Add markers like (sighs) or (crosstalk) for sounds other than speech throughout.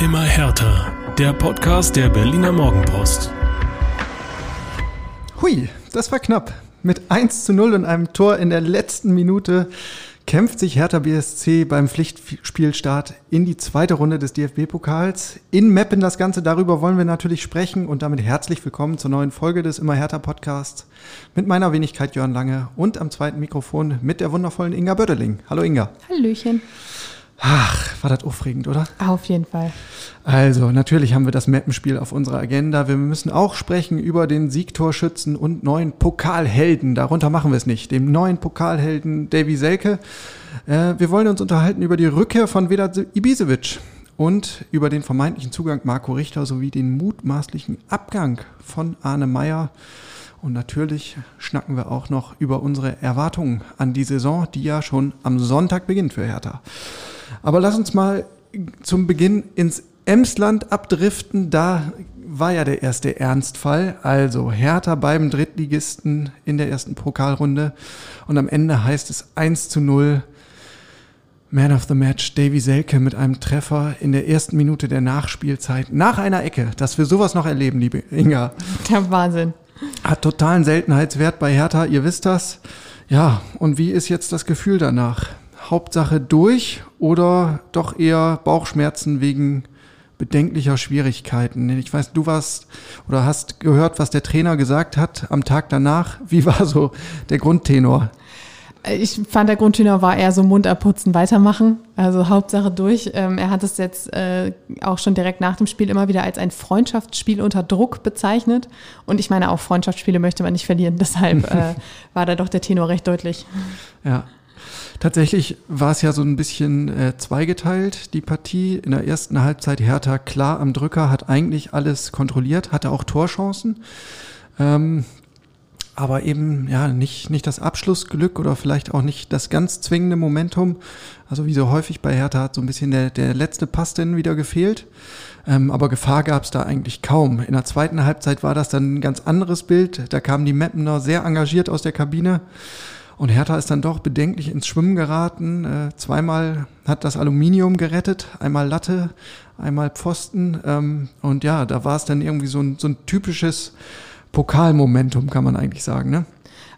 Immer härter. Der Podcast der Berliner Morgenpost. Hui, das war knapp. Mit 1 zu 0 und einem Tor in der letzten Minute kämpft sich Hertha BSC beim Pflichtspielstart in die zweite Runde des DFB-Pokals. In Meppen das Ganze, darüber wollen wir natürlich sprechen und damit herzlich willkommen zur neuen Folge des Immer Hertha Podcasts mit meiner Wenigkeit Jörn Lange und am zweiten Mikrofon mit der wundervollen Inga Bödeling. Hallo Inga. Hallöchen. Ach, war das aufregend, oder? Auf jeden Fall. Also, natürlich haben wir das Mappenspiel auf unserer Agenda. Wir müssen auch sprechen über den Siegtorschützen und neuen Pokalhelden. Darunter machen wir es nicht. Dem neuen Pokalhelden Davy Selke. Äh, wir wollen uns unterhalten über die Rückkehr von Vedat Ibisevic und über den vermeintlichen Zugang Marco Richter sowie den mutmaßlichen Abgang von Arne Meyer. Und natürlich schnacken wir auch noch über unsere Erwartungen an die Saison, die ja schon am Sonntag beginnt für Hertha. Aber lass uns mal zum Beginn ins Emsland abdriften. Da war ja der erste Ernstfall. Also Hertha beim Drittligisten in der ersten Pokalrunde. Und am Ende heißt es 1 zu 0. Man of the Match, Davy Selke mit einem Treffer in der ersten Minute der Nachspielzeit. Nach einer Ecke, dass wir sowas noch erleben, liebe Inga. Der Wahnsinn. Hat totalen Seltenheitswert bei Hertha, ihr wisst das. Ja, und wie ist jetzt das Gefühl danach? Hauptsache durch oder doch eher Bauchschmerzen wegen bedenklicher Schwierigkeiten? Ich weiß, du warst oder hast gehört, was der Trainer gesagt hat am Tag danach. Wie war so der Grundtenor? Ich fand, der Grundtenor war eher so Mund abputzen, weitermachen. Also Hauptsache durch. Ähm, er hat es jetzt äh, auch schon direkt nach dem Spiel immer wieder als ein Freundschaftsspiel unter Druck bezeichnet. Und ich meine, auch Freundschaftsspiele möchte man nicht verlieren. (laughs) Deshalb äh, (laughs) war da doch der Tenor recht deutlich. Ja, Tatsächlich war es ja so ein bisschen äh, zweigeteilt, die Partie. In der ersten Halbzeit Hertha klar am Drücker, hat eigentlich alles kontrolliert, hatte auch Torchancen. Ähm, aber eben ja nicht, nicht das Abschlussglück oder vielleicht auch nicht das ganz zwingende Momentum. Also wie so häufig bei Hertha hat so ein bisschen der, der letzte Pass denn wieder gefehlt. Ähm, aber Gefahr gab es da eigentlich kaum. In der zweiten Halbzeit war das dann ein ganz anderes Bild. Da kamen die Mappener sehr engagiert aus der Kabine. Und Hertha ist dann doch bedenklich ins Schwimmen geraten. Äh, zweimal hat das Aluminium gerettet, einmal Latte, einmal Pfosten. Ähm, und ja, da war es dann irgendwie so ein, so ein typisches Pokalmomentum, kann man eigentlich sagen. Ne?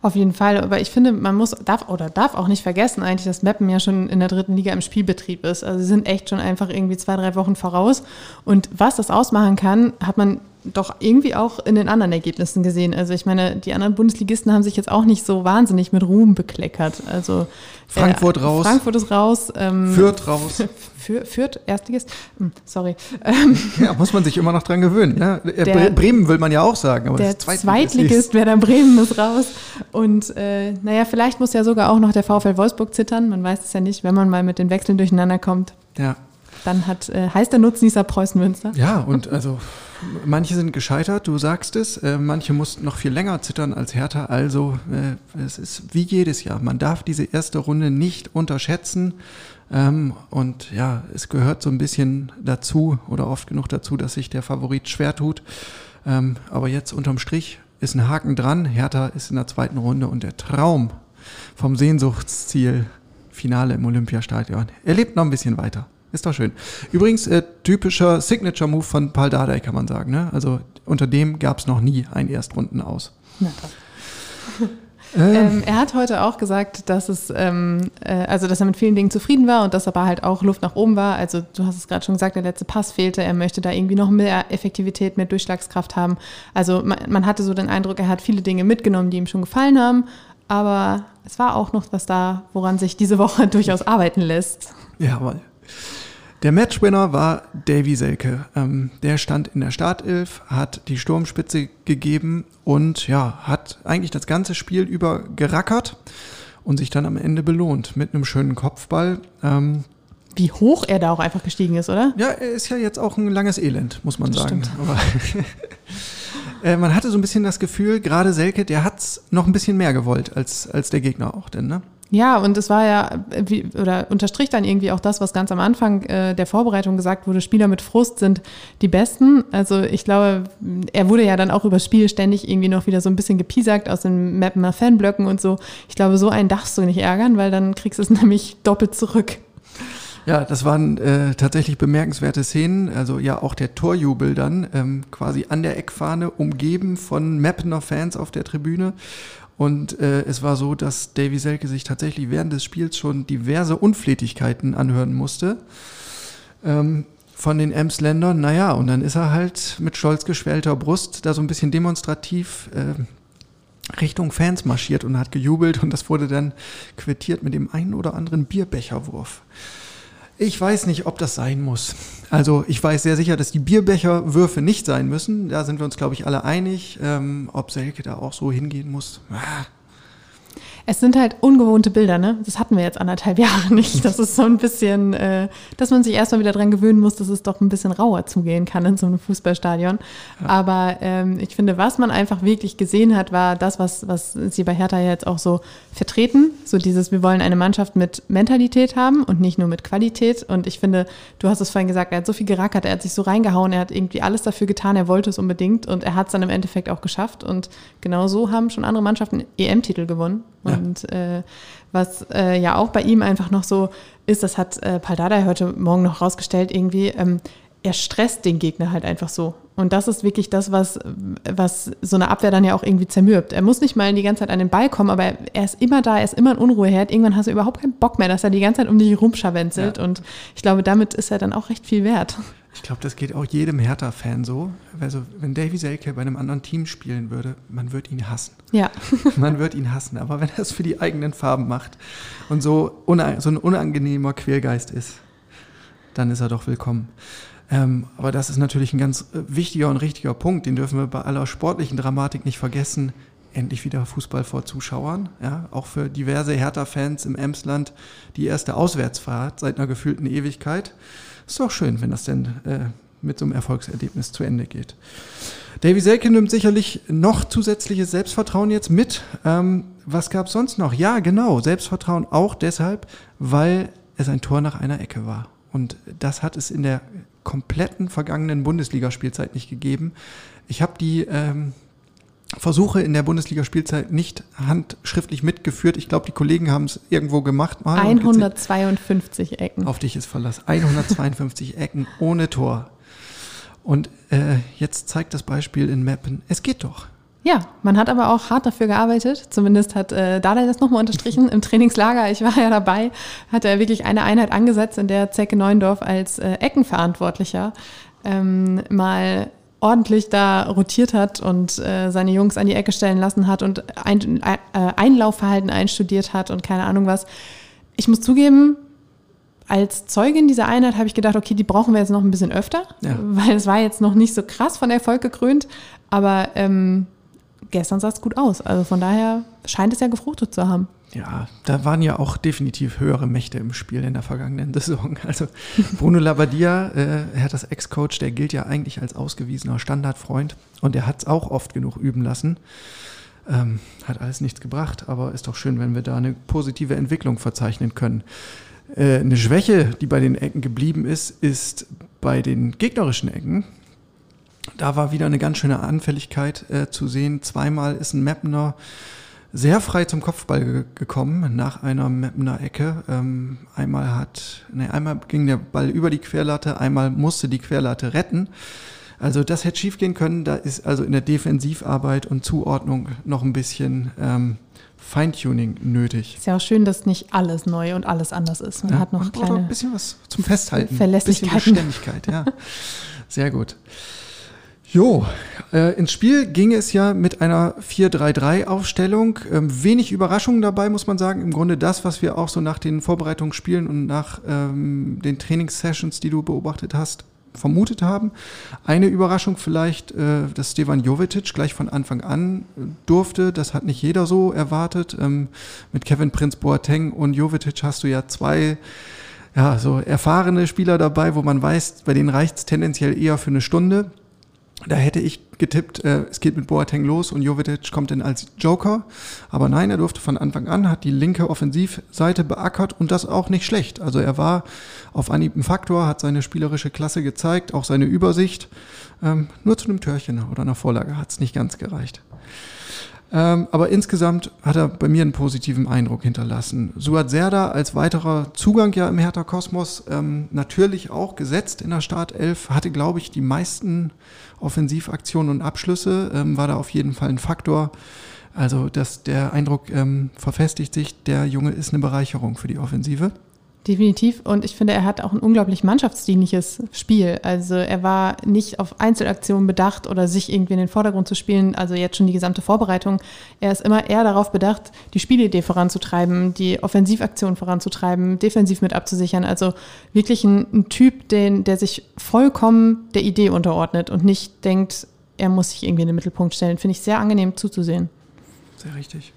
Auf jeden Fall, aber ich finde, man muss, darf oder darf auch nicht vergessen eigentlich, dass Meppen ja schon in der dritten Liga im Spielbetrieb ist. Also sie sind echt schon einfach irgendwie zwei, drei Wochen voraus. Und was das ausmachen kann, hat man doch irgendwie auch in den anderen Ergebnissen gesehen. Also ich meine, die anderen Bundesligisten haben sich jetzt auch nicht so wahnsinnig mit Ruhm bekleckert. Also Frankfurt äh, raus. Frankfurt ist raus. Ähm, Fürth raus. Für, Fürth, Erstligist? Hm, sorry. Ja, muss man sich immer noch dran gewöhnen. Ja? Äh, der, Bremen will man ja auch sagen. Aber der Zweitligist, wer dann Bremen ist raus. Und äh, naja, vielleicht muss ja sogar auch noch der VfL Wolfsburg zittern. Man weiß es ja nicht, wenn man mal mit den Wechseln durcheinander kommt. Ja. Dann hat, äh, heißt der Nutznießer Preußen Münster. Ja, und also manche sind gescheitert, du sagst es, äh, manche mussten noch viel länger zittern als Hertha. Also äh, es ist wie jedes Jahr. Man darf diese erste Runde nicht unterschätzen. Ähm, und ja, es gehört so ein bisschen dazu oder oft genug dazu, dass sich der Favorit schwer tut. Ähm, aber jetzt unterm Strich ist ein Haken dran. Hertha ist in der zweiten Runde und der Traum vom Sehnsuchtsziel Finale im Olympiastadion. Er lebt noch ein bisschen weiter. Ist doch schön. Übrigens, äh, typischer Signature-Move von Paul Dardai, kann man sagen. Ne? Also unter dem gab es noch nie ein Erstrunden aus. Na (laughs) ähm. ähm, er hat heute auch gesagt, dass es, ähm, äh, also dass er mit vielen Dingen zufrieden war und dass aber halt auch Luft nach oben war. Also du hast es gerade schon gesagt, der letzte Pass fehlte. Er möchte da irgendwie noch mehr Effektivität, mehr Durchschlagskraft haben. Also man, man hatte so den Eindruck, er hat viele Dinge mitgenommen, die ihm schon gefallen haben. Aber es war auch noch was da, woran sich diese Woche (laughs) durchaus arbeiten lässt. Jawohl. Der Matchwinner war Davy Selke. Ähm, der stand in der Startelf, hat die Sturmspitze gegeben und ja, hat eigentlich das ganze Spiel über gerackert und sich dann am Ende belohnt mit einem schönen Kopfball. Ähm, Wie hoch er da auch einfach gestiegen ist, oder? Ja, er ist ja jetzt auch ein langes Elend, muss man das sagen. Aber (laughs) äh, man hatte so ein bisschen das Gefühl, gerade Selke, der hat's noch ein bisschen mehr gewollt als, als der Gegner auch, denn, ne? Ja, und es war ja, wie, oder unterstrich dann irgendwie auch das, was ganz am Anfang äh, der Vorbereitung gesagt wurde, Spieler mit Frust sind die Besten. Also ich glaube, er wurde ja dann auch übers Spiel ständig irgendwie noch wieder so ein bisschen gepiesackt aus den Mappener Fanblöcken und so. Ich glaube, so einen darfst du nicht ärgern, weil dann kriegst du es (laughs) nämlich doppelt zurück. Ja, das waren äh, tatsächlich bemerkenswerte Szenen. Also ja, auch der Torjubel dann ähm, quasi an der Eckfahne, umgeben von Mappener Fans auf der Tribüne. Und äh, es war so, dass Davy Selke sich tatsächlich während des Spiels schon diverse Unflätigkeiten anhören musste. Ähm, von den Emsländern. Naja, und dann ist er halt mit stolz geschwellter Brust da so ein bisschen demonstrativ äh, Richtung Fans marschiert und hat gejubelt und das wurde dann quittiert mit dem einen oder anderen Bierbecherwurf. Ich weiß nicht, ob das sein muss. Also ich weiß sehr sicher, dass die Bierbecherwürfe nicht sein müssen. Da sind wir uns, glaube ich, alle einig. Ähm, ob Selke da auch so hingehen muss. Ah, es sind halt ungewohnte Bilder, ne? Das hatten wir jetzt anderthalb (laughs) Jahre nicht. Das ist so ein bisschen, äh, dass man sich erstmal wieder dran gewöhnen muss, dass es doch ein bisschen rauer zugehen kann in so einem Fußballstadion. Ja. Aber ähm, ich finde, was man einfach wirklich gesehen hat, war das, was, was sie bei Hertha jetzt auch so vertreten. So dieses, wir wollen eine Mannschaft mit Mentalität haben und nicht nur mit Qualität. Und ich finde, du hast es vorhin gesagt, er hat so viel gerackert, er hat sich so reingehauen, er hat irgendwie alles dafür getan, er wollte es unbedingt und er hat es dann im Endeffekt auch geschafft. Und genau so haben schon andere Mannschaften EM-Titel gewonnen. Ja. Und äh, was äh, ja auch bei ihm einfach noch so ist, das hat äh, Paldada heute Morgen noch rausgestellt, irgendwie, ähm, er stresst den Gegner halt einfach so. Und das ist wirklich das, was, was so eine Abwehr dann ja auch irgendwie zermürbt. Er muss nicht mal die ganze Zeit an den Ball kommen, aber er ist immer da, er ist immer ein Unruheherd. Irgendwann hast du überhaupt keinen Bock mehr, dass er die ganze Zeit um dich rumscharwenzelt. Ja. Und ich glaube, damit ist er dann auch recht viel wert. Ich glaube, das geht auch jedem Hertha-Fan so. Also, wenn Davy Selke bei einem anderen Team spielen würde, man wird ihn hassen. Ja. (laughs) man wird ihn hassen. Aber wenn er es für die eigenen Farben macht und so, so ein unangenehmer Quergeist ist, dann ist er doch willkommen. Ähm, aber das ist natürlich ein ganz äh, wichtiger und richtiger Punkt, den dürfen wir bei aller sportlichen Dramatik nicht vergessen. Endlich wieder Fußball vor Zuschauern. Ja, auch für diverse Hertha-Fans im Emsland die erste Auswärtsfahrt seit einer gefühlten Ewigkeit. Ist doch schön, wenn das denn äh, mit so einem Erfolgserlebnis zu Ende geht. Davy Selke nimmt sicherlich noch zusätzliches Selbstvertrauen jetzt mit. Ähm, was gab es sonst noch? Ja, genau, Selbstvertrauen auch deshalb, weil es ein Tor nach einer Ecke war. Und das hat es in der kompletten vergangenen Bundesligaspielzeit nicht gegeben. Ich habe die ähm, Versuche in der Bundesligaspielzeit nicht handschriftlich mitgeführt. Ich glaube, die Kollegen haben es irgendwo gemacht mal. 152 Ecken. Auf dich ist Verlass. 152 Ecken ohne Tor. Und äh, jetzt zeigt das Beispiel in Mappen, es geht doch. Ja, man hat aber auch hart dafür gearbeitet. Zumindest hat äh, Dada das nochmal unterstrichen. Im Trainingslager, ich war ja dabei, hat er wirklich eine Einheit angesetzt, in der Zecke Neuendorf als äh, Eckenverantwortlicher ähm, mal ordentlich da rotiert hat und äh, seine Jungs an die Ecke stellen lassen hat und ein, äh, Einlaufverhalten einstudiert hat und keine Ahnung was. Ich muss zugeben, als Zeugin dieser Einheit habe ich gedacht, okay, die brauchen wir jetzt noch ein bisschen öfter, ja. weil es war jetzt noch nicht so krass von Erfolg gekrönt, aber ähm, gestern sah es gut aus. Also von daher scheint es ja gefruchtet zu haben. Ja, da waren ja auch definitiv höhere Mächte im Spiel in der vergangenen (laughs) Saison. Also Bruno Labbadia, äh, er hat das Ex-Coach, der gilt ja eigentlich als ausgewiesener Standardfreund und er hat es auch oft genug üben lassen. Ähm, hat alles nichts gebracht, aber ist doch schön, wenn wir da eine positive Entwicklung verzeichnen können. Äh, eine Schwäche, die bei den Ecken geblieben ist, ist bei den gegnerischen Ecken. Da war wieder eine ganz schöne Anfälligkeit äh, zu sehen. Zweimal ist ein Mapner sehr frei zum Kopfball ge gekommen nach einer Mapner Ecke. Ähm, einmal hat, ne, einmal ging der Ball über die Querlatte, einmal musste die Querlatte retten. Also das hätte schiefgehen können. Da ist also in der Defensivarbeit und Zuordnung noch ein bisschen ähm, Feintuning nötig. Ist ja auch schön, dass nicht alles neu und alles anders ist. Man ja, hat noch man kleine ein bisschen was zum Festhalten. Verlässlichkeit. Bisschen Beständigkeit, ja. (laughs) Sehr gut. Jo, äh, ins Spiel ging es ja mit einer 4-3-3-Aufstellung. Ähm, wenig Überraschungen dabei, muss man sagen. Im Grunde das, was wir auch so nach den Vorbereitungsspielen und nach ähm, den Trainingssessions, die du beobachtet hast, vermutet haben. Eine Überraschung vielleicht, äh, dass Stevan Jovetic gleich von Anfang an durfte. Das hat nicht jeder so erwartet. Ähm, mit Kevin Prince Boateng und Jovetic hast du ja zwei ja, so erfahrene Spieler dabei, wo man weiß, bei denen reicht es tendenziell eher für eine Stunde. Da hätte ich getippt, äh, es geht mit Boateng los und Jovetic kommt dann als Joker. Aber nein, er durfte von Anfang an, hat die linke Offensivseite beackert und das auch nicht schlecht. Also er war auf Anhieb ein Faktor, hat seine spielerische Klasse gezeigt, auch seine Übersicht. Ähm, nur zu einem Törchen oder einer Vorlage hat es nicht ganz gereicht. Ähm, aber insgesamt hat er bei mir einen positiven Eindruck hinterlassen. Suat Serda als weiterer Zugang ja im Hertha Kosmos ähm, natürlich auch gesetzt in der Startelf, hatte, glaube ich, die meisten Offensivaktionen und Abschlüsse, ähm, war da auf jeden Fall ein Faktor. Also dass der Eindruck verfestigt sich, der Junge ist eine Bereicherung für die Offensive. Definitiv. Und ich finde, er hat auch ein unglaublich mannschaftsdienliches Spiel. Also er war nicht auf Einzelaktionen bedacht oder sich irgendwie in den Vordergrund zu spielen. Also jetzt schon die gesamte Vorbereitung. Er ist immer eher darauf bedacht, die Spielidee voranzutreiben, die Offensivaktion voranzutreiben, defensiv mit abzusichern. Also wirklich ein, ein Typ, den, der sich vollkommen der Idee unterordnet und nicht denkt, er muss sich irgendwie in den Mittelpunkt stellen. Finde ich sehr angenehm zuzusehen. Sehr richtig.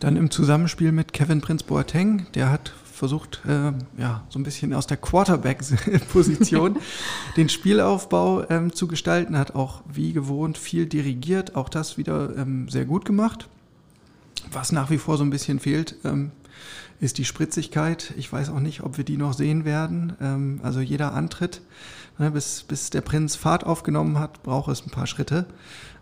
Dann im Zusammenspiel mit Kevin Prince Boateng, der hat versucht, äh, ja, so ein bisschen aus der Quarterback-Position (laughs) den Spielaufbau ähm, zu gestalten, hat auch wie gewohnt viel dirigiert, auch das wieder ähm, sehr gut gemacht. Was nach wie vor so ein bisschen fehlt, ähm, ist die Spritzigkeit. Ich weiß auch nicht, ob wir die noch sehen werden. Ähm, also jeder Antritt, ne, bis, bis der Prinz Fahrt aufgenommen hat, braucht es ein paar Schritte.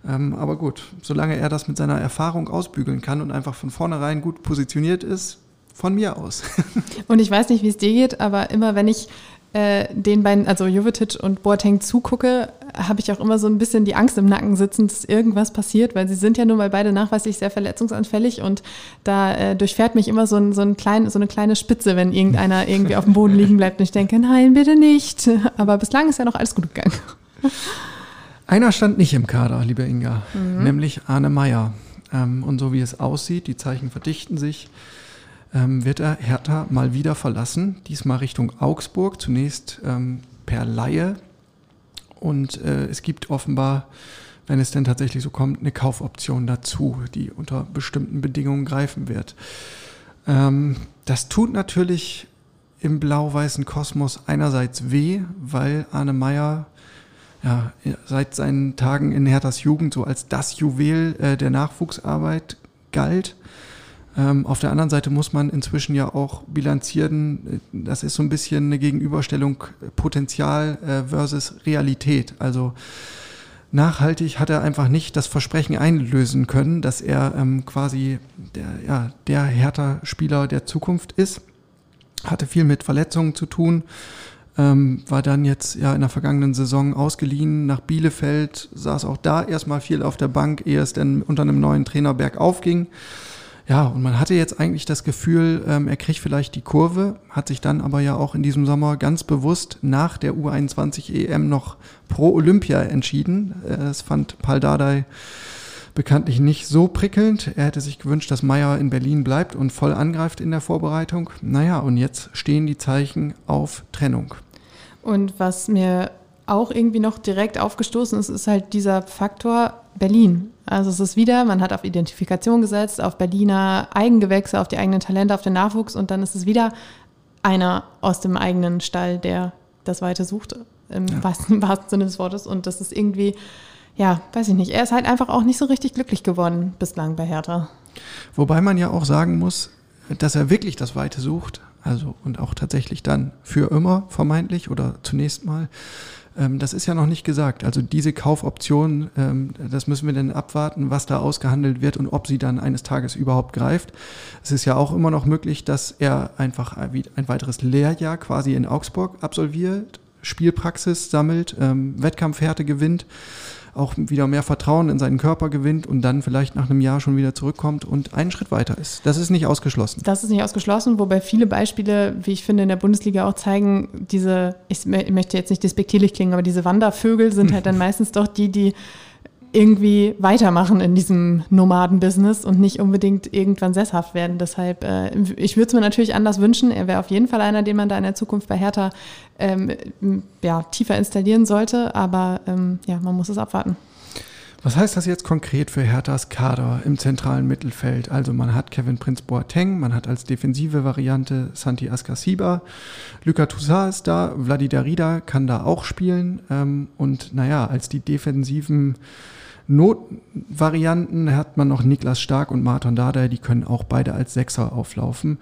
Ähm, aber gut, solange er das mit seiner Erfahrung ausbügeln kann und einfach von vornherein gut positioniert ist, von mir aus. (laughs) Und ich weiß nicht, wie es dir geht, aber immer wenn ich äh, den beiden, also Jovetic und Boateng zugucke, habe ich auch immer so ein bisschen die Angst im Nacken sitzen, dass irgendwas passiert, weil sie sind ja nun mal beide nachweislich sehr verletzungsanfällig und da äh, durchfährt mich immer so, ein, so, ein klein, so eine kleine Spitze, wenn irgendeiner irgendwie auf dem Boden liegen bleibt und ich denke, nein, bitte nicht. Aber bislang ist ja noch alles gut gegangen. (laughs) Einer stand nicht im Kader, liebe Inga, mhm. nämlich Arne Meyer. Ähm, und so wie es aussieht, die Zeichen verdichten sich, ähm, wird er Hertha mal wieder verlassen, diesmal Richtung Augsburg, zunächst ähm, per Laie. Und äh, es gibt offenbar, wenn es denn tatsächlich so kommt, eine Kaufoption dazu, die unter bestimmten Bedingungen greifen wird. Ähm, das tut natürlich im blau-weißen Kosmos einerseits weh, weil Arne Meyer ja, seit seinen Tagen in Herthas Jugend so als das Juwel äh, der Nachwuchsarbeit galt. Ähm, auf der anderen Seite muss man inzwischen ja auch bilanzieren, äh, das ist so ein bisschen eine Gegenüberstellung äh, Potenzial äh, versus Realität. Also nachhaltig hat er einfach nicht das Versprechen einlösen können, dass er ähm, quasi der, ja, der Hertha-Spieler der Zukunft ist. Hatte viel mit Verletzungen zu tun, ähm, war dann jetzt ja in der vergangenen Saison ausgeliehen nach Bielefeld, saß auch da erstmal viel auf der Bank, ehe es dann unter einem neuen Trainer bergauf ging. Ja, und man hatte jetzt eigentlich das Gefühl, ähm, er kriegt vielleicht die Kurve, hat sich dann aber ja auch in diesem Sommer ganz bewusst nach der U21 EM noch pro Olympia entschieden. Es fand Paul Dardai bekanntlich nicht so prickelnd. Er hätte sich gewünscht, dass Meyer in Berlin bleibt und voll angreift in der Vorbereitung. Naja, und jetzt stehen die Zeichen auf Trennung. Und was mir auch irgendwie noch direkt aufgestoßen ist, ist halt dieser Faktor Berlin. Also es ist wieder, man hat auf Identifikation gesetzt, auf Berliner Eigengewächse, auf die eigenen Talente, auf den Nachwuchs und dann ist es wieder einer aus dem eigenen Stall, der das weiter sucht, im, ja. wahrsten, wahrsten Sinne des Wortes. Und das ist irgendwie, ja, weiß ich nicht, er ist halt einfach auch nicht so richtig glücklich geworden bislang bei Hertha. Wobei man ja auch sagen muss, dass er wirklich das Weite sucht, also und auch tatsächlich dann für immer vermeintlich oder zunächst mal das ist ja noch nicht gesagt. Also diese Kaufoption, ähm, das müssen wir dann abwarten, was da ausgehandelt wird und ob sie dann eines Tages überhaupt greift. Es ist ja auch immer noch möglich, dass er einfach ein weiteres Lehrjahr quasi in Augsburg absolviert, Spielpraxis sammelt, ähm, Wettkampfhärte gewinnt auch wieder mehr Vertrauen in seinen Körper gewinnt und dann vielleicht nach einem Jahr schon wieder zurückkommt und einen Schritt weiter ist. Das ist nicht ausgeschlossen. Das ist nicht ausgeschlossen, wobei viele Beispiele, wie ich finde, in der Bundesliga auch zeigen, diese, ich möchte jetzt nicht despektierlich klingen, aber diese Wandervögel sind (laughs) halt dann meistens doch die, die irgendwie weitermachen in diesem Nomaden-Business und nicht unbedingt irgendwann sesshaft werden. Deshalb, äh, ich würde es mir natürlich anders wünschen. Er wäre auf jeden Fall einer, den man da in der Zukunft bei Hertha ähm, ja, tiefer installieren sollte. Aber ähm, ja, man muss es abwarten. Was heißt das jetzt konkret für Herthas Kader im zentralen Mittelfeld? Also man hat Kevin Prince Boateng, man hat als defensive Variante Santi Askasiba, Luka Toussaint ist da, Vladi Darida kann da auch spielen ähm, und naja, als die defensiven Notvarianten hat man noch Niklas Stark und Martin Dardai, die können auch beide als Sechser auflaufen.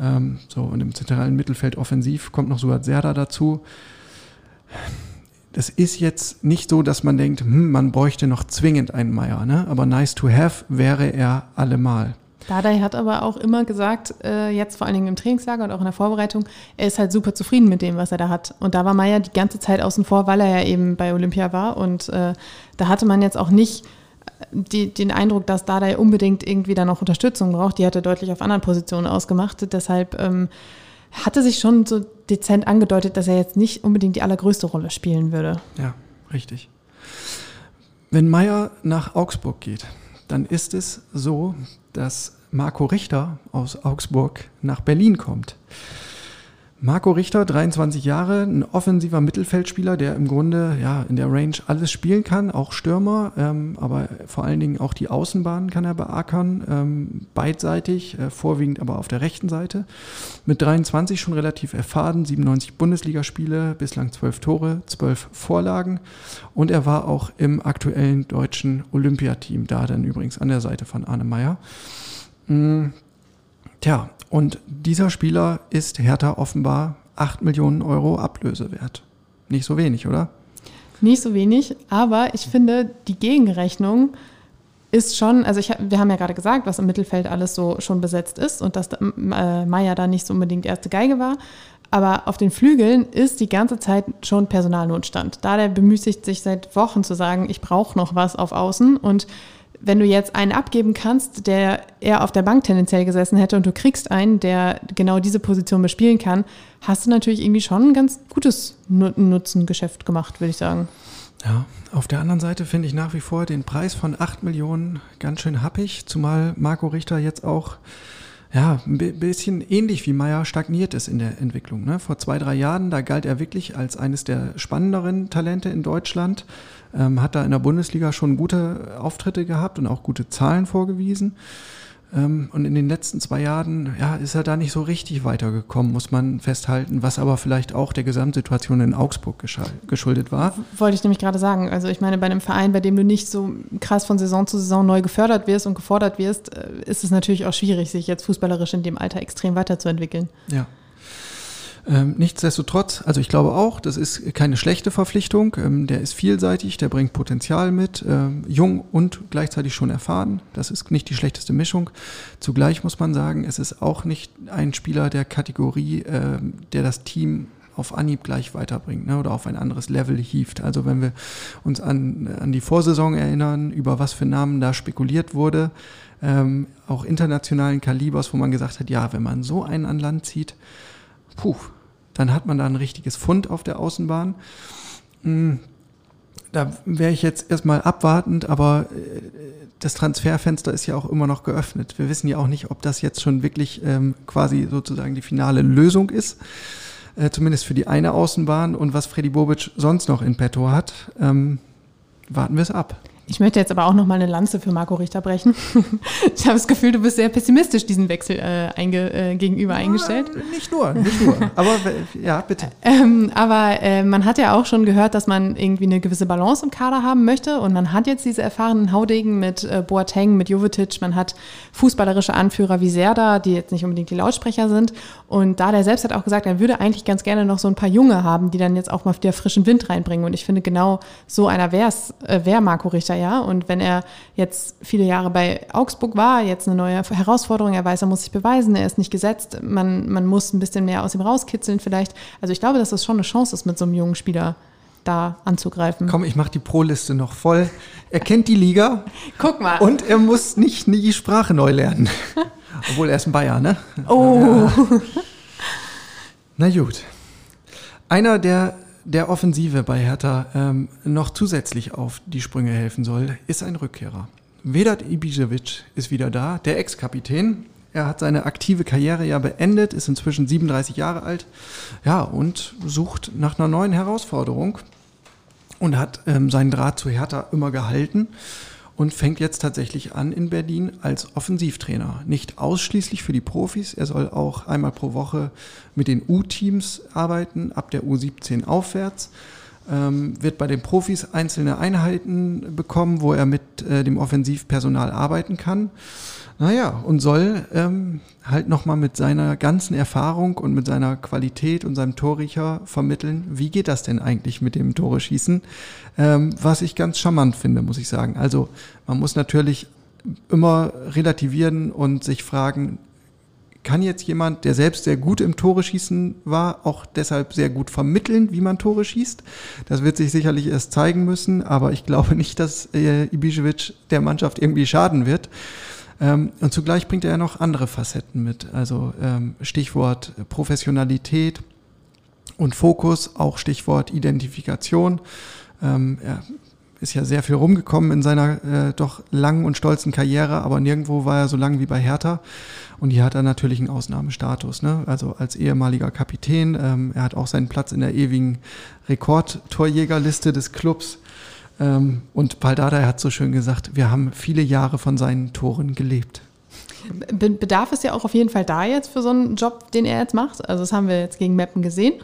Ähm, so, und im zentralen Mittelfeld offensiv kommt noch Suat Serda dazu. Das ist jetzt nicht so, dass man denkt, hm, man bräuchte noch zwingend einen Meier, ne? aber nice to have wäre er allemal. Dardai hat aber auch immer gesagt, äh, jetzt vor allen Dingen im Trainingslager und auch in der Vorbereitung, er ist halt super zufrieden mit dem, was er da hat. Und da war Meier die ganze Zeit außen vor, weil er ja eben bei Olympia war. Und äh, da hatte man jetzt auch nicht die, den Eindruck, dass Dardai unbedingt irgendwie da noch Unterstützung braucht. Die hat er deutlich auf anderen Positionen ausgemacht. Deshalb ähm, hatte sich schon so dezent angedeutet, dass er jetzt nicht unbedingt die allergrößte Rolle spielen würde. Ja, richtig. Wenn Meier nach Augsburg geht, dann ist es so, dass Marco Richter aus Augsburg nach Berlin kommt. Marco Richter, 23 Jahre, ein offensiver Mittelfeldspieler, der im Grunde ja in der Range alles spielen kann, auch Stürmer, ähm, aber vor allen Dingen auch die Außenbahnen kann er beackern, ähm, beidseitig, äh, vorwiegend aber auf der rechten Seite. Mit 23 schon relativ erfahren, 97 Bundesligaspiele, bislang 12 Tore, 12 Vorlagen und er war auch im aktuellen deutschen Olympiateam, da dann übrigens an der Seite von Arne Meyer. Mhm. Tja, und dieser Spieler ist Hertha offenbar 8 Millionen Euro Ablöse wert. Nicht so wenig, oder? Nicht so wenig, aber ich finde, die Gegenrechnung ist schon, also ich, wir haben ja gerade gesagt, was im Mittelfeld alles so schon besetzt ist und dass äh, Meier da nicht so unbedingt erste Geige war. Aber auf den Flügeln ist die ganze Zeit schon Personalnotstand. Da der bemüßigt sich seit Wochen zu sagen, ich brauche noch was auf Außen und wenn du jetzt einen abgeben kannst, der eher auf der Bank tendenziell gesessen hätte und du kriegst einen, der genau diese Position bespielen kann, hast du natürlich irgendwie schon ein ganz gutes Nutzengeschäft gemacht, würde ich sagen. Ja, auf der anderen Seite finde ich nach wie vor den Preis von 8 Millionen ganz schön happig, zumal Marco Richter jetzt auch ja, ein bisschen ähnlich wie Meyer stagniert ist in der Entwicklung. Ne? Vor zwei, drei Jahren, da galt er wirklich als eines der spannenderen Talente in Deutschland ähm, hat da in der Bundesliga schon gute Auftritte gehabt und auch gute Zahlen vorgewiesen. Ähm, und in den letzten zwei Jahren ja, ist er da nicht so richtig weitergekommen, muss man festhalten, was aber vielleicht auch der Gesamtsituation in Augsburg geschuldet war. Wollte ich nämlich gerade sagen. Also ich meine, bei einem Verein, bei dem du nicht so krass von Saison zu Saison neu gefördert wirst und gefordert wirst, äh, ist es natürlich auch schwierig, sich jetzt fußballerisch in dem Alter extrem weiterzuentwickeln. Ja. Ähm, nichtsdestotrotz, also ich glaube auch, das ist keine schlechte Verpflichtung. Ähm, der ist vielseitig, der bringt Potenzial mit, ähm, jung und gleichzeitig schon erfahren. Das ist nicht die schlechteste Mischung. Zugleich muss man sagen, es ist auch nicht ein Spieler der Kategorie, der das Team auf Anhieb gleich weiterbringt ne, oder auf ein anderes Level hieft. Also wenn wir uns an, an die Vorsaison erinnern, über was für Namen da spekuliert wurde, ähm, auch internationalen Kalibers, wo man gesagt hat, ja, wenn man so einen an Land zieht, puh, dann hat man da ein richtiges Fund auf der Außenbahn. Hm, da wäre ich jetzt erstmal abwartend, aber äh, das Transferfenster ist ja auch immer noch geöffnet. Wir wissen ja auch nicht, ob das jetzt schon wirklich ähm, quasi sozusagen die finale Lösung ist, äh, zumindest für die eine Außenbahn und was Freddy Bobic sonst noch in petto hat. Ähm, warten wir es ab. Ich möchte jetzt aber auch noch mal eine Lanze für Marco Richter brechen. (laughs) ich habe das Gefühl, du bist sehr pessimistisch diesem Wechsel äh, einge, äh, gegenüber eingestellt. Ja, nicht nur, nicht nur. Aber ja, bitte. (laughs) Ähm, aber äh, man hat ja auch schon gehört, dass man irgendwie eine gewisse Balance im Kader haben möchte. Und man hat jetzt diese erfahrenen Haudegen mit äh, Boateng, mit Jovetic. Man hat fußballerische Anführer wie Serda, die jetzt nicht unbedingt die Lautsprecher sind. Und da der selbst hat auch gesagt, er würde eigentlich ganz gerne noch so ein paar Junge haben, die dann jetzt auch mal wieder frischen Wind reinbringen. Und ich finde, genau so einer wäre äh, wär Marco Richter Torhüter, ja. Und wenn er jetzt viele Jahre bei Augsburg war, jetzt eine neue Herausforderung, er weiß, er muss sich beweisen, er ist nicht gesetzt, man, man muss ein bisschen mehr aus ihm rauskitzeln vielleicht. Also ich glaube, dass das schon eine Chance ist, mit so einem jungen Spieler da anzugreifen. Komm, ich mache die Pro-Liste noch voll. Er kennt die Liga. (laughs) Guck mal. Und er muss nicht nie die Sprache neu lernen. (laughs) Obwohl er ist ein Bayer, ne? Oh. Ja. Na gut. Einer, der der Offensive bei Hertha ähm, noch zusätzlich auf die Sprünge helfen soll, ist ein Rückkehrer. Vedat Ibisevic ist wieder da, der Ex-Kapitän. Er hat seine aktive Karriere ja beendet, ist inzwischen 37 Jahre alt, ja, und sucht nach einer neuen Herausforderung und hat ähm, seinen Draht zu Hertha immer gehalten und fängt jetzt tatsächlich an in Berlin als Offensivtrainer. Nicht ausschließlich für die Profis, er soll auch einmal pro Woche mit den U-Teams arbeiten, ab der U17 aufwärts. Ähm, wird bei den Profis einzelne Einheiten bekommen, wo er mit äh, dem Offensivpersonal arbeiten kann. Naja, und soll ähm, halt nochmal mit seiner ganzen Erfahrung und mit seiner Qualität und seinem Torriecher vermitteln, wie geht das denn eigentlich mit dem Tore schießen? Ähm, was ich ganz charmant finde, muss ich sagen. Also man muss natürlich immer relativieren und sich fragen, kann jetzt jemand, der selbst sehr gut im Tore schießen war, auch deshalb sehr gut vermitteln, wie man Tore schießt. Das wird sich sicherlich erst zeigen müssen, aber ich glaube nicht, dass äh, Ibišević der Mannschaft irgendwie schaden wird. Ähm, und zugleich bringt er ja noch andere Facetten mit. Also ähm, Stichwort Professionalität und Fokus, auch Stichwort Identifikation. Ähm, er ist ja sehr viel rumgekommen in seiner äh, doch langen und stolzen Karriere, aber nirgendwo war er so lang wie bei Hertha. Und hier hat er natürlich einen Ausnahmestatus. Ne? Also als ehemaliger Kapitän. Er hat auch seinen Platz in der ewigen Rekordtorjägerliste des Clubs. Ähm, und Paldada hat so schön gesagt, wir haben viele Jahre von seinen Toren gelebt. Bedarf ist ja auch auf jeden Fall da jetzt für so einen Job, den er jetzt macht. Also das haben wir jetzt gegen Meppen gesehen.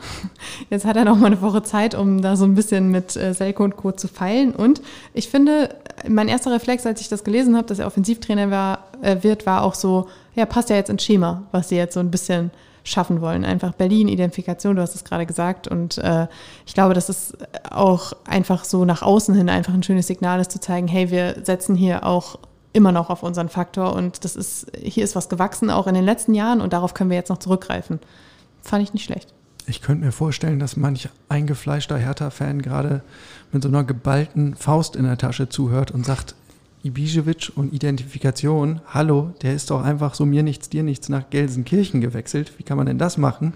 Jetzt hat er noch mal eine Woche Zeit, um da so ein bisschen mit äh, Selko und Co. zu feilen. Und ich finde, mein erster Reflex, als ich das gelesen habe, dass er Offensivtrainer war, äh, wird, war auch so, ja, passt ja jetzt ins Schema, was sie jetzt so ein bisschen schaffen wollen. Einfach Berlin, Identifikation, du hast es gerade gesagt. Und äh, ich glaube, dass es auch einfach so nach außen hin einfach ein schönes Signal ist, zu zeigen, hey, wir setzen hier auch immer noch auf unseren Faktor und das ist, hier ist was gewachsen, auch in den letzten Jahren und darauf können wir jetzt noch zurückgreifen. Fand ich nicht schlecht. Ich könnte mir vorstellen, dass manch eingefleischter Hertha-Fan gerade mit so einer geballten Faust in der Tasche zuhört und sagt, Ibišević und Identifikation, hallo, der ist doch einfach so mir nichts, dir nichts nach Gelsenkirchen gewechselt. Wie kann man denn das machen,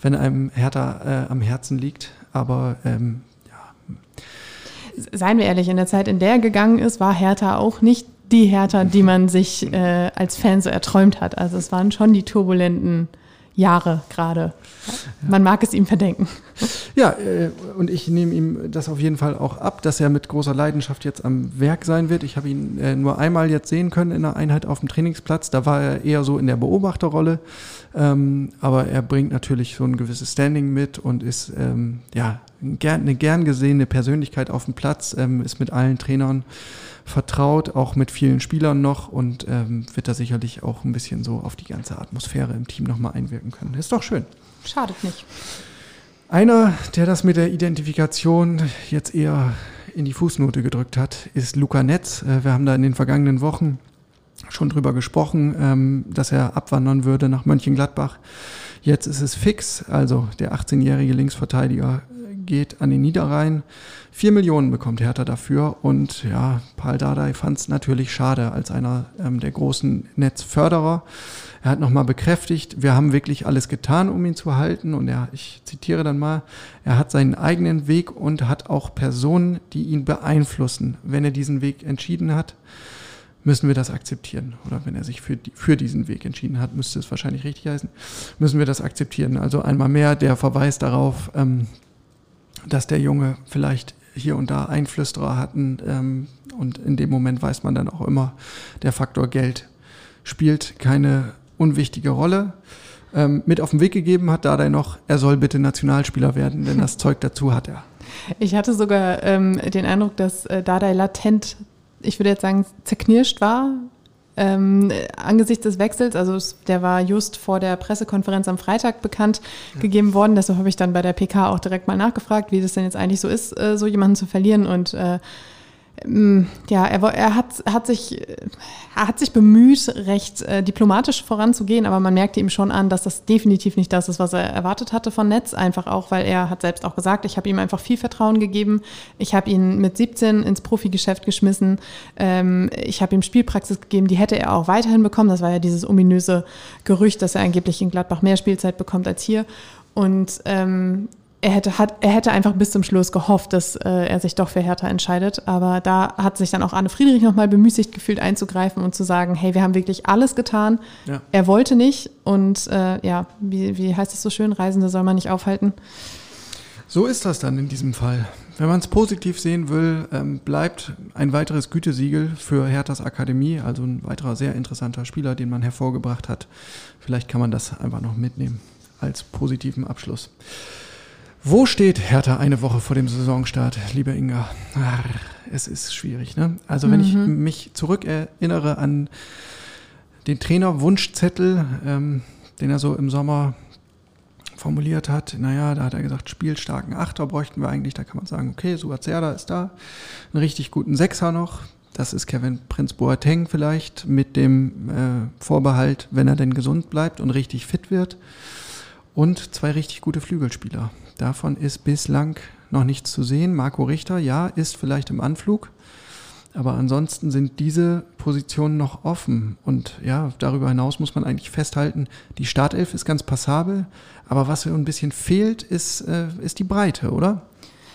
wenn einem Hertha äh, am Herzen liegt? Aber ähm, ja. Seien wir ehrlich, in der Zeit, in der er gegangen ist, war Hertha auch nicht die Hertha, die man sich äh, als Fan so erträumt hat. Also es waren schon die turbulenten Jahre gerade. Man mag es ihm verdenken. Ja, äh, und ich nehme ihm das auf jeden Fall auch ab, dass er mit großer Leidenschaft jetzt am Werk sein wird. Ich habe ihn äh, nur einmal jetzt sehen können in einer Einheit auf dem Trainingsplatz. Da war er eher so in der Beobachterrolle. Ähm, aber er bringt natürlich so ein gewisses Standing mit und ist ähm, ja eine gern gesehene Persönlichkeit auf dem Platz, ähm, ist mit allen Trainern vertraut, auch mit vielen Spielern noch und ähm, wird da sicherlich auch ein bisschen so auf die ganze Atmosphäre im Team nochmal einwirken können. Ist doch schön. Schadet nicht. Einer, der das mit der Identifikation jetzt eher in die Fußnote gedrückt hat, ist Luca Netz. Äh, wir haben da in den vergangenen Wochen schon drüber gesprochen, ähm, dass er abwandern würde nach Mönchengladbach. Jetzt ist es fix, also der 18-jährige Linksverteidiger geht an den Niederrhein. Vier Millionen bekommt Hertha dafür und ja, Paul Dardai fand es natürlich schade als einer ähm, der großen Netzförderer. Er hat nochmal bekräftigt, wir haben wirklich alles getan, um ihn zu halten und er, ich zitiere dann mal, er hat seinen eigenen Weg und hat auch Personen, die ihn beeinflussen. Wenn er diesen Weg entschieden hat, müssen wir das akzeptieren. Oder wenn er sich für, die, für diesen Weg entschieden hat, müsste es wahrscheinlich richtig heißen, müssen wir das akzeptieren. Also einmal mehr der Verweis darauf, ähm, dass der Junge vielleicht hier und da Einflüsterer hatten. Ähm, und in dem Moment weiß man dann auch immer, der Faktor Geld spielt keine unwichtige Rolle. Ähm, mit auf den Weg gegeben hat Dardai noch, er soll bitte Nationalspieler werden, denn das Zeug dazu hat er. (laughs) Ich hatte sogar ähm, den Eindruck, dass äh, latent, ich würde jetzt sagen, zerknirscht war ähm, angesichts des Wechsels, also der war just vor der Pressekonferenz am Freitag bekannt ja. gegeben worden. Deshalb habe ich dann bei der PK auch direkt mal nachgefragt, wie das denn jetzt eigentlich so ist, äh, so jemanden zu verlieren. Und äh, ja, er, er, hat, hat sich, er hat sich bemüht, recht äh, diplomatisch voranzugehen, aber man merkte ihm schon an, dass das definitiv nicht das ist, was er erwartet hatte von Netz. Einfach auch, weil er hat selbst auch gesagt, ich habe ihm einfach viel Vertrauen gegeben. Ich habe ihn mit 17 ins Profigeschäft geschmissen. Ähm, ich habe ihm Spielpraxis gegeben, die hätte er auch weiterhin bekommen. Das war ja dieses ominöse Gerücht, dass er angeblich in Gladbach mehr Spielzeit bekommt als hier. Und ähm, er hätte, hat, er hätte einfach bis zum Schluss gehofft, dass äh, er sich doch für Hertha entscheidet. Aber da hat sich dann auch Anne Friedrich nochmal bemüßigt gefühlt einzugreifen und zu sagen, hey, wir haben wirklich alles getan. Ja. Er wollte nicht. Und äh, ja, wie, wie heißt es so schön, Reisende soll man nicht aufhalten. So ist das dann in diesem Fall. Wenn man es positiv sehen will, ähm, bleibt ein weiteres Gütesiegel für Herthas Akademie, also ein weiterer sehr interessanter Spieler, den man hervorgebracht hat. Vielleicht kann man das einfach noch mitnehmen als positiven Abschluss. Wo steht Hertha eine Woche vor dem Saisonstart, liebe Inga? Ach, es ist schwierig, ne? Also wenn mhm. ich mich zurückerinnere an den Trainerwunschzettel, ähm, den er so im Sommer formuliert hat, naja, da hat er gesagt, spielstarken Achter bräuchten wir eigentlich. Da kann man sagen, okay, Suazerda ist da, einen richtig guten Sechser noch. Das ist Kevin Prinz Boateng vielleicht mit dem äh, Vorbehalt, wenn er denn gesund bleibt und richtig fit wird. Und zwei richtig gute Flügelspieler. Davon ist bislang noch nichts zu sehen. Marco Richter, ja, ist vielleicht im Anflug. Aber ansonsten sind diese Positionen noch offen. Und ja, darüber hinaus muss man eigentlich festhalten, die Startelf ist ganz passabel. Aber was ein bisschen fehlt, ist, äh, ist die Breite, oder?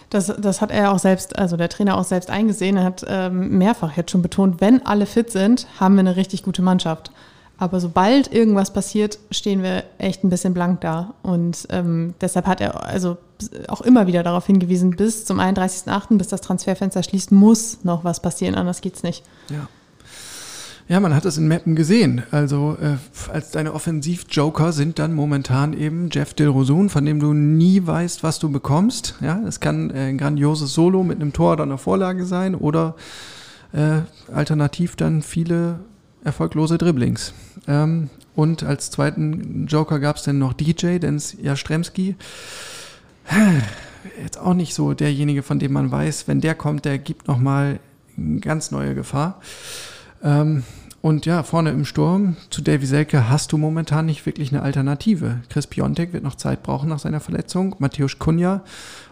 Das, das hat er auch selbst, also der Trainer auch selbst eingesehen. Er hat ähm, mehrfach jetzt schon betont, wenn alle fit sind, haben wir eine richtig gute Mannschaft. Aber sobald irgendwas passiert, stehen wir echt ein bisschen blank da. Und ähm, deshalb hat er also auch immer wieder darauf hingewiesen, bis zum 31.08., bis das Transferfenster schließt, muss noch was passieren, anders geht's nicht. Ja. Ja, man hat es in Mappen gesehen. Also äh, als deine Offensiv-Joker sind dann momentan eben Jeff Dilrosun, von dem du nie weißt, was du bekommst. Ja, es kann äh, ein grandioses Solo mit einem Tor oder einer Vorlage sein oder äh, alternativ dann viele erfolglose Dribblings. Ähm, und als zweiten Joker gab es dann noch DJ, Dennis Jastremski. (sighs) Jetzt auch nicht so derjenige, von dem man weiß, wenn der kommt, der gibt nochmal eine ganz neue Gefahr. Ähm, und ja, vorne im Sturm zu Davy Selke hast du momentan nicht wirklich eine Alternative. Chris Piontek wird noch Zeit brauchen nach seiner Verletzung. Matthäus Kunja,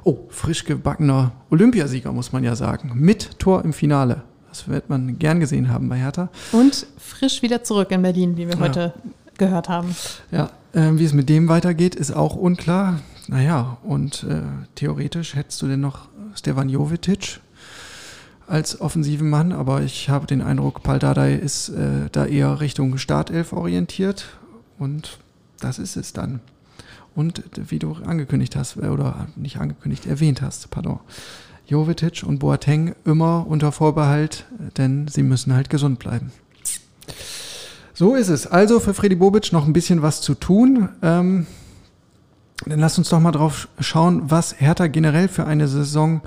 oh, frisch gebackener Olympiasieger, muss man ja sagen. Mit Tor im Finale. Das wird man gern gesehen haben bei Hertha. Und frisch wieder zurück in Berlin, wie wir ja. heute gehört haben. Ja, äh, wie es mit dem weitergeht, ist auch unklar. Naja, und äh, theoretisch hättest du denn noch Stevan Jovetic als offensiven Mann, aber ich habe den Eindruck, Pal Dardai ist äh, da eher Richtung Startelf orientiert und das ist es dann. Und wie du angekündigt hast, äh, oder nicht angekündigt, erwähnt hast, pardon, Jovetic und Boateng immer unter Vorbehalt, denn sie müssen halt gesund bleiben. So ist es. Also für Freddy Bobic noch ein bisschen was zu tun. Ähm, dann lass uns doch mal drauf schauen, was Hertha generell für eine Saison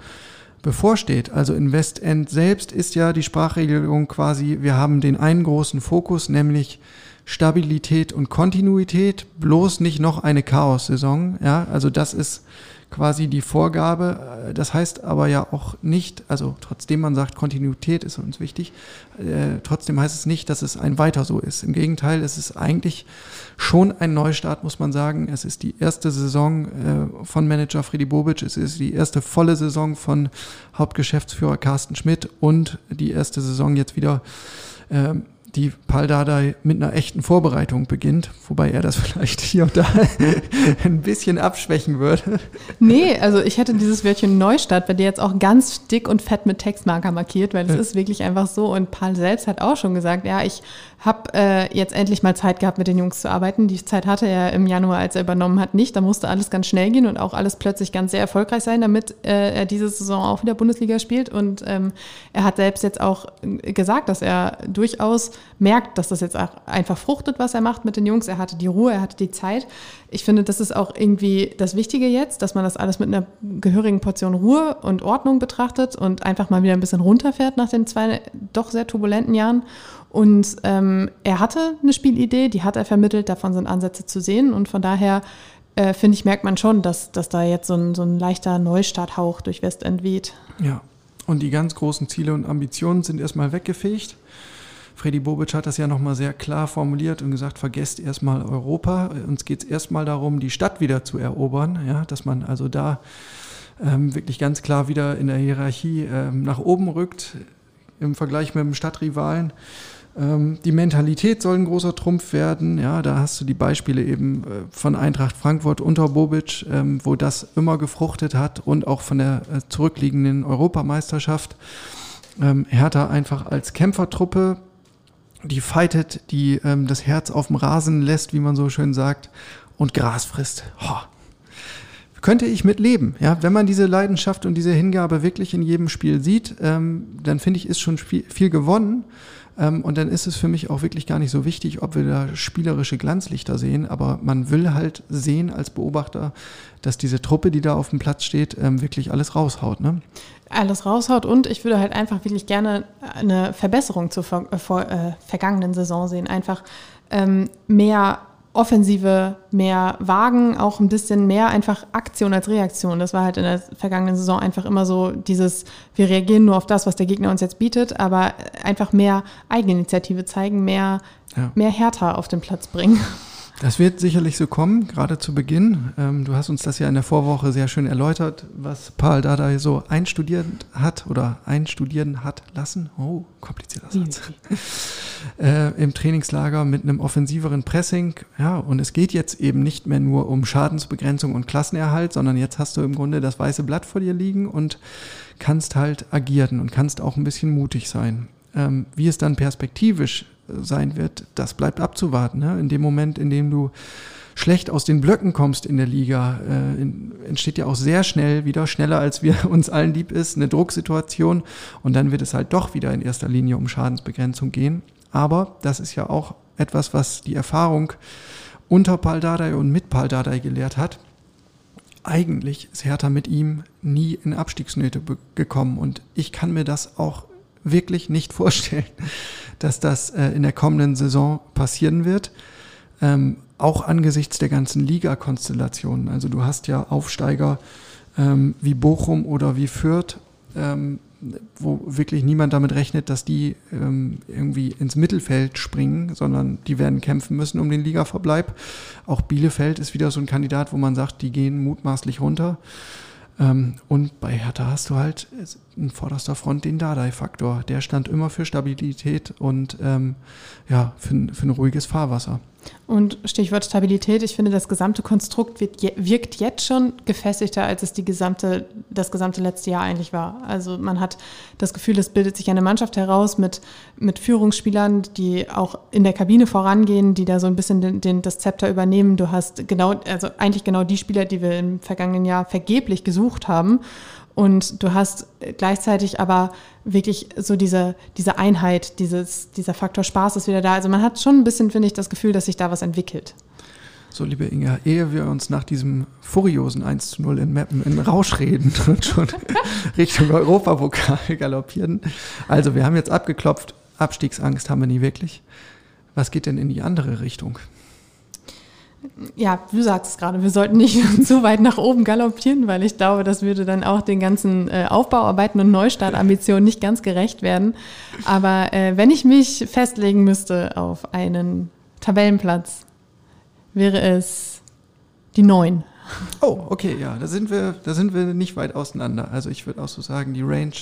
bevorsteht. Also in Westend selbst ist ja die Sprachregelung quasi, wir haben den einen großen Fokus, nämlich Stabilität und Kontinuität, bloß nicht noch eine Chaos-Saison. Ja, also das ist quasi die Vorgabe. Äh, das heißt aber ja auch nicht, also trotzdem man sagt, Kontinuität ist uns wichtig, äh, trotzdem heißt es nicht, dass es ein weiter so ist. Im Gegenteil, es ist eigentlich schon ein Neustart, muss man sagen. Es ist die erste Saison äh, von Manager Freddy Bobic, es ist die erste volle Saison von Hauptgeschäftsführer Carsten Schmidt und die erste Saison jetzt wieder äh, die Paldadei mit einer echten Vorbereitung beginnt, wobei er das (laughs) vielleicht hier und da (laughs) ein bisschen abschwächen würde. Nee, also ich hätte dieses Wörtchen Neustart bei dir jetzt auch ganz dick und fett mit Textmarker markiert, weil es ja. ist wirklich einfach so. Und Paul selbst hat auch schon gesagt, ja, ich habe äh, jetzt endlich mal Zeit gehabt, mit den Jungs zu arbeiten. Die Zeit hatte er im Januar, als er übernommen hat, nicht. Da musste alles ganz schnell gehen und auch alles plötzlich ganz sehr erfolgreich sein, damit äh, er diese Saison auch wieder Bundesliga spielt. Und ähm, er hat selbst jetzt auch gesagt, dass er durchaus merkt, dass das jetzt auch einfach fruchtet, was er macht mit den Jungs. Er hatte die Ruhe, er hatte die Zeit. Ich finde, das ist auch irgendwie das Wichtige jetzt, dass man das alles mit einer gehörigen Portion Ruhe und Ordnung betrachtet und einfach mal wieder ein bisschen runterfährt nach den zwei doch sehr turbulenten Jahren. Und ähm, er hatte eine Spielidee, die hat er vermittelt, davon sind Ansätze zu sehen. Und von daher, äh, finde ich, merkt man schon, dass, dass da jetzt so ein, so ein leichter Neustarthauch durch Westend weht. Ja, und die ganz großen Ziele und Ambitionen sind erstmal weggefegt. Freddy Bobic hat das ja nochmal sehr klar formuliert und gesagt, vergesst erstmal Europa. Uns geht es erstmal darum, die Stadt wieder zu erobern, ja, dass man also da ähm, wirklich ganz klar wieder in der Hierarchie ähm, nach oben rückt im Vergleich mit dem Stadtrivalen. Ähm, die Mentalität soll ein großer Trumpf werden. Ja, da hast du die Beispiele eben äh, von Eintracht Frankfurt unter Bobic, ähm, wo das immer gefruchtet hat und auch von der äh, zurückliegenden Europameisterschaft. Ähm, Hertha einfach als Kämpfertruppe, die fightet, die das Herz auf dem Rasen lässt, wie man so schön sagt, und Gras frisst. Könnte ich mit leben. Ja, wenn man diese Leidenschaft und diese Hingabe wirklich in jedem Spiel sieht, ähm, dann finde ich, ist schon viel, viel gewonnen. Ähm, und dann ist es für mich auch wirklich gar nicht so wichtig, ob wir da spielerische Glanzlichter sehen. Aber man will halt sehen als Beobachter, dass diese Truppe, die da auf dem Platz steht, ähm, wirklich alles raushaut. Ne? Alles raushaut und ich würde halt einfach wirklich gerne eine Verbesserung zur ver äh, äh vergangenen Saison sehen. Einfach ähm, mehr Offensive, mehr Wagen, auch ein bisschen mehr einfach Aktion als Reaktion. Das war halt in der vergangenen Saison einfach immer so dieses, wir reagieren nur auf das, was der Gegner uns jetzt bietet, aber einfach mehr Eigeninitiative zeigen, mehr, ja. mehr Härter auf den Platz bringen. Das wird sicherlich so kommen, gerade zu Beginn. Ähm, du hast uns das ja in der Vorwoche sehr schön erläutert, was Paul Dada so einstudiert hat oder einstudieren hat lassen. Oh, komplizierter Satz. (laughs) äh, Im Trainingslager mit einem offensiveren Pressing. Ja, und es geht jetzt eben nicht mehr nur um Schadensbegrenzung und Klassenerhalt, sondern jetzt hast du im Grunde das weiße Blatt vor dir liegen und kannst halt agieren und kannst auch ein bisschen mutig sein. Ähm, wie es dann perspektivisch sein wird, das bleibt abzuwarten. Ne? In dem Moment, in dem du schlecht aus den Blöcken kommst in der Liga, äh, in, entsteht ja auch sehr schnell, wieder schneller als wir (laughs) uns allen lieb ist, eine Drucksituation und dann wird es halt doch wieder in erster Linie um Schadensbegrenzung gehen. Aber das ist ja auch etwas, was die Erfahrung unter Paldadei und mit Paldadei gelehrt hat. Eigentlich ist Hertha mit ihm nie in Abstiegsnöte gekommen und ich kann mir das auch wirklich nicht (laughs) vorstellen, dass das äh, in der kommenden Saison passieren wird. Ähm, auch angesichts der ganzen Liga-Konstellationen. Also du hast ja Aufsteiger ähm, wie Bochum oder wie Fürth, ähm, wo wirklich niemand damit rechnet, dass die ähm, irgendwie ins Mittelfeld springen, sondern die werden kämpfen müssen um den Ligaverbleib. Auch Bielefeld ist wieder so ein Kandidat, wo man sagt, die gehen mutmaßlich runter. Ähm, und bei Hertha hast du halt in vorderster Front den Dardai-Faktor. Der stand immer für Stabilität und ähm, ja, für, für ein ruhiges Fahrwasser. Und Stichwort Stabilität, ich finde, das gesamte Konstrukt wird, wirkt jetzt schon gefestigter, als es die gesamte, das gesamte letzte Jahr eigentlich war. Also man hat das Gefühl, es bildet sich eine Mannschaft heraus mit, mit Führungsspielern, die auch in der Kabine vorangehen, die da so ein bisschen den, den, das Zepter übernehmen. Du hast genau, also eigentlich genau die Spieler, die wir im vergangenen Jahr vergeblich gesucht haben. Und du hast gleichzeitig aber wirklich so diese, diese Einheit, dieses, dieser Faktor Spaß ist wieder da. Also man hat schon ein bisschen, finde ich, das Gefühl, dass sich da was entwickelt. So, liebe Inga, ehe wir uns nach diesem furiosen 1 zu 0 in Mappen in Rausch reden (laughs) und schon Richtung Europapokal galoppieren. Also, wir haben jetzt abgeklopft, Abstiegsangst haben wir nie wirklich. Was geht denn in die andere Richtung? Ja, du sagst es gerade, wir sollten nicht (laughs) zu weit nach oben galoppieren, weil ich glaube, das würde dann auch den ganzen äh, Aufbauarbeiten und Neustartambitionen nicht ganz gerecht werden. Aber äh, wenn ich mich festlegen müsste auf einen Tabellenplatz, wäre es die neun. Oh, okay, ja, da sind wir, da sind wir nicht weit auseinander. Also ich würde auch so sagen, die Range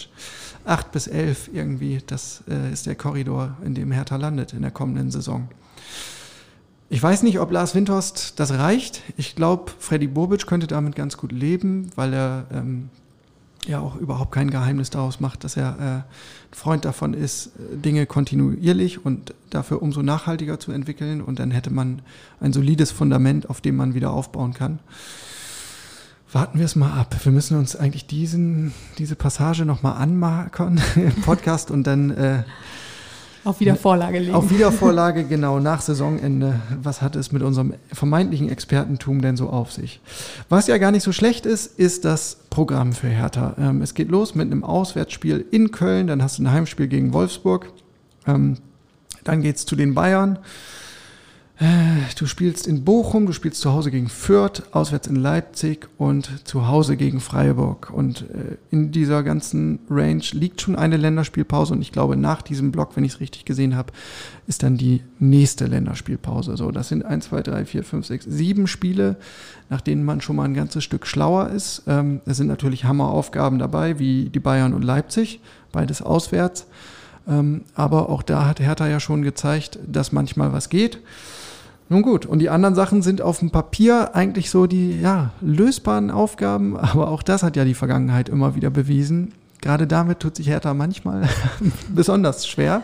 8 bis 11 irgendwie, das äh, ist der Korridor, in dem Hertha landet in der kommenden Saison. Ich weiß nicht, ob Lars Windhorst das reicht. Ich glaube, Freddy Bobic könnte damit ganz gut leben, weil er ähm, ja auch überhaupt kein Geheimnis daraus macht, dass er äh, Freund davon ist, Dinge kontinuierlich und dafür umso nachhaltiger zu entwickeln. Und dann hätte man ein solides Fundament, auf dem man wieder aufbauen kann. Warten wir es mal ab. Wir müssen uns eigentlich diesen, diese Passage nochmal anmarkern (laughs) im Podcast und dann äh, auf Wiedervorlage legen. Auf Wiedervorlage, genau, nach Saisonende. Was hat es mit unserem vermeintlichen Expertentum denn so auf sich? Was ja gar nicht so schlecht ist, ist das Programm für Hertha. Ähm, es geht los mit einem Auswärtsspiel in Köln, dann hast du ein Heimspiel gegen Wolfsburg. Ähm, dann geht es zu den Bayern. Du spielst in Bochum, du spielst zu Hause gegen Fürth, auswärts in Leipzig und zu Hause gegen Freiburg. Und äh, in dieser ganzen Range liegt schon eine Länderspielpause und ich glaube, nach diesem Block, wenn ich es richtig gesehen habe, ist dann die nächste Länderspielpause. So, das sind 1, 2, 3, 4, 5, 6, 7 Spiele, nach denen man schon mal ein ganzes Stück schlauer ist. Ähm, es sind natürlich Hammeraufgaben dabei, wie die Bayern und Leipzig, beides auswärts. Ähm, aber auch da hat Hertha ja schon gezeigt, dass manchmal was geht. Nun gut, und die anderen Sachen sind auf dem Papier eigentlich so die ja, lösbaren Aufgaben, (laughs) aber auch das hat ja die Vergangenheit immer wieder bewiesen, gerade damit tut sich Hertha manchmal (laughs) besonders schwer.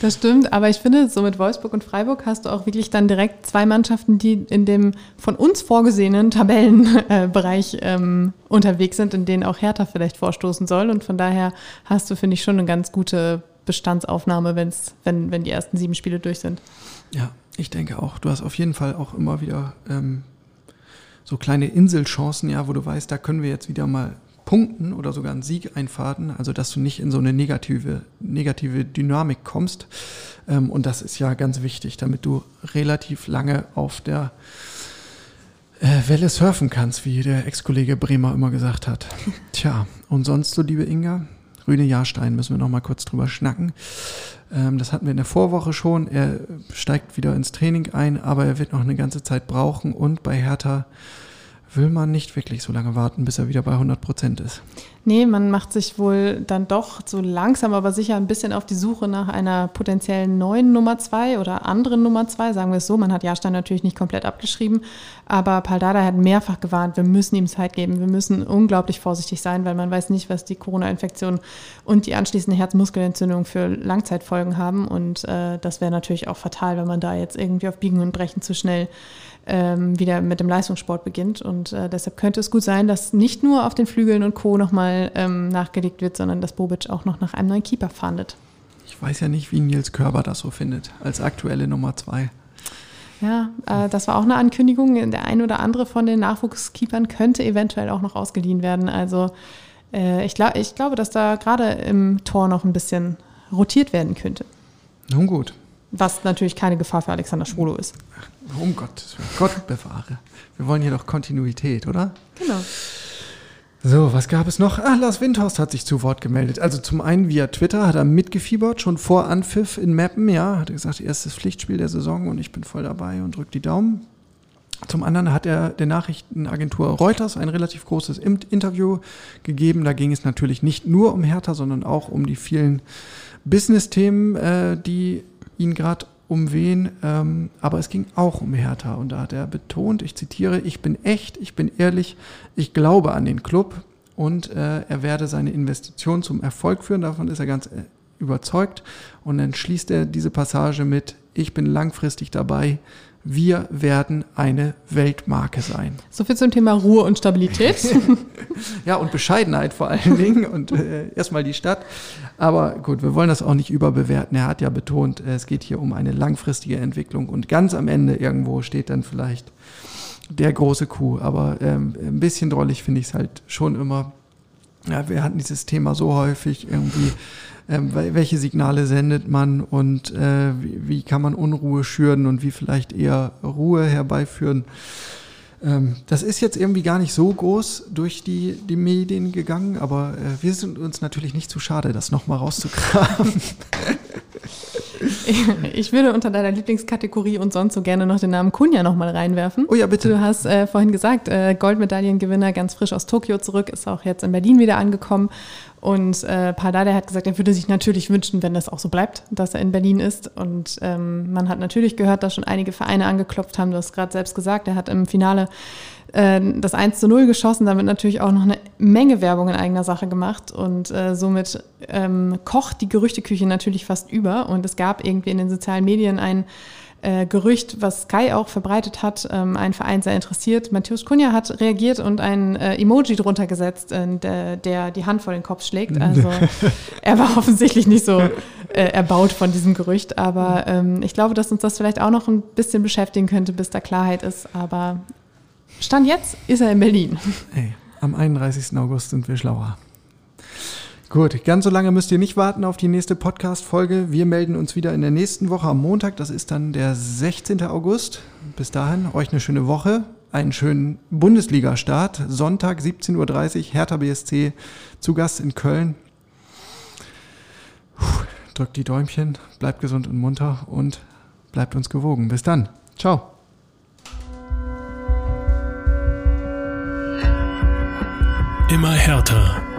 Das stimmt, aber ich finde, so mit Wolfsburg und Freiburg hast du auch wirklich dann direkt zwei Mannschaften, die in dem von uns vorgesehenen Tabellenbereich (laughs) ähm, unterwegs sind, in denen auch Hertha vielleicht vorstoßen soll. Und von daher hast du, finde ich, schon eine ganz gute Bestandsaufnahme, wenn's, wenn, wenn die ersten sieben Spiele durch sind. Ja, ich denke auch. Du hast auf jeden Fall auch immer wieder ähm, so kleine Inselchancen, ja, wo du weißt, da können wir jetzt wieder mal punkten oder sogar einen Sieg einfahren, also dass du nicht in so eine negative, negative Dynamik kommst. Ähm, und das ist ja ganz wichtig, damit du relativ lange auf der äh, Welle surfen kannst, wie der Ex-Kollege Bremer immer gesagt hat. (laughs) Tja, und sonst so, liebe Inga, Rüne Jahrstein müssen wir noch mal kurz drüber schnacken. Ähm, das hatten wir in der Vorwoche schon. Er steigt wieder ins Training ein, aber er wird noch eine ganze Zeit brauchen und bei Hertha will man nicht wirklich so lange warten, bis er wieder bei 100 Prozent ist. Nee, man macht sich wohl dann doch so langsam, aber sicher ein bisschen auf die Suche nach einer potenziellen neuen Nummer zwei oder anderen Nummer zwei, sagen wir es so. Man hat Jahrstein natürlich nicht komplett abgeschrieben, aber Paldada hat mehrfach gewarnt, wir müssen ihm Zeit geben, wir müssen unglaublich vorsichtig sein, weil man weiß nicht, was die Corona-Infektion und die anschließende Herzmuskelentzündung für Langzeitfolgen haben und äh, das wäre natürlich auch fatal, wenn man da jetzt irgendwie auf Biegen und Brechen zu schnell ähm, wieder mit dem Leistungssport beginnt. Und äh, deshalb könnte es gut sein, dass nicht nur auf den Flügeln und Co. nochmal ähm, nachgelegt wird, sondern dass Bobic auch noch nach einem neuen Keeper fahndet. Ich weiß ja nicht, wie Nils Körber das so findet, als aktuelle Nummer zwei. Ja, äh, das war auch eine Ankündigung. Der ein oder andere von den Nachwuchskeepern könnte eventuell auch noch ausgeliehen werden. Also äh, ich, glaub, ich glaube, dass da gerade im Tor noch ein bisschen rotiert werden könnte. Nun gut. Was natürlich keine Gefahr für Alexander Schwolo ist. Um Gottes Willen, Gott bewahre. Wir wollen hier doch Kontinuität, oder? Genau. So, was gab es noch? Ah, Lars Windhorst hat sich zu Wort gemeldet. Also zum einen via Twitter hat er mitgefiebert, schon vor Anpfiff in Mappen, ja, hat er gesagt, erstes Pflichtspiel der Saison und ich bin voll dabei und drückt die Daumen. Zum anderen hat er der Nachrichtenagentur Reuters ein relativ großes Interview gegeben. Da ging es natürlich nicht nur um Hertha, sondern auch um die vielen Business-Themen, äh, die ihn gerade umwehen, ähm, aber es ging auch um Hertha. Und da hat er betont, ich zitiere, ich bin echt, ich bin ehrlich, ich glaube an den Club und äh, er werde seine Investition zum Erfolg führen, davon ist er ganz äh, überzeugt. Und dann schließt er diese Passage mit, ich bin langfristig dabei, wir werden eine Weltmarke sein. So viel zum Thema Ruhe und Stabilität. (laughs) ja, und Bescheidenheit vor allen Dingen und äh, erstmal die Stadt. Aber gut, wir wollen das auch nicht überbewerten. Er hat ja betont, äh, es geht hier um eine langfristige Entwicklung und ganz am Ende irgendwo steht dann vielleicht der große Kuh. Aber ähm, ein bisschen drollig finde ich es halt schon immer. Ja, wir hatten dieses Thema so häufig irgendwie welche Signale sendet man und äh, wie, kann man Unruhe schüren und wie vielleicht eher Ruhe herbeiführen. Ähm, das ist jetzt irgendwie gar nicht so groß durch die, die Medien gegangen, aber äh, wir sind uns natürlich nicht zu schade, das nochmal rauszugraben. (laughs) (laughs) Ich würde unter deiner Lieblingskategorie und sonst so gerne noch den Namen Kunja nochmal reinwerfen. Oh ja, bitte. Du hast äh, vorhin gesagt, äh, Goldmedaillengewinner ganz frisch aus Tokio zurück, ist auch jetzt in Berlin wieder angekommen und äh, Pardade hat gesagt, er würde sich natürlich wünschen, wenn das auch so bleibt, dass er in Berlin ist. Und ähm, man hat natürlich gehört, dass schon einige Vereine angeklopft haben. Du hast gerade selbst gesagt, er hat im Finale äh, das 1 zu 0 geschossen, damit natürlich auch noch eine Menge Werbung in eigener Sache gemacht. Und äh, somit ähm, kocht die Gerüchteküche natürlich fast über. Und es gab irgendwie in den sozialen Medien ein äh, Gerücht, was Sky auch verbreitet hat, ähm, ein Verein sehr interessiert. Matthäus Kunja hat reagiert und ein äh, Emoji drunter gesetzt, äh, der, der, die Hand vor den Kopf schlägt. Also (laughs) er war offensichtlich nicht so äh, erbaut von diesem Gerücht, aber ähm, ich glaube, dass uns das vielleicht auch noch ein bisschen beschäftigen könnte, bis da Klarheit ist. Aber Stand jetzt ist er in Berlin. Hey, am 31. August sind wir schlauer. Gut, ganz so lange müsst ihr nicht warten auf die nächste Podcast-Folge. Wir melden uns wieder in der nächsten Woche am Montag. Das ist dann der 16. August. Bis dahin, euch eine schöne Woche, einen schönen Bundesliga-Start. Sonntag 17.30 Uhr, Hertha BSC zu Gast in Köln. Puh, drückt die Däumchen, bleibt gesund und munter und bleibt uns gewogen. Bis dann. Ciao. Immer härter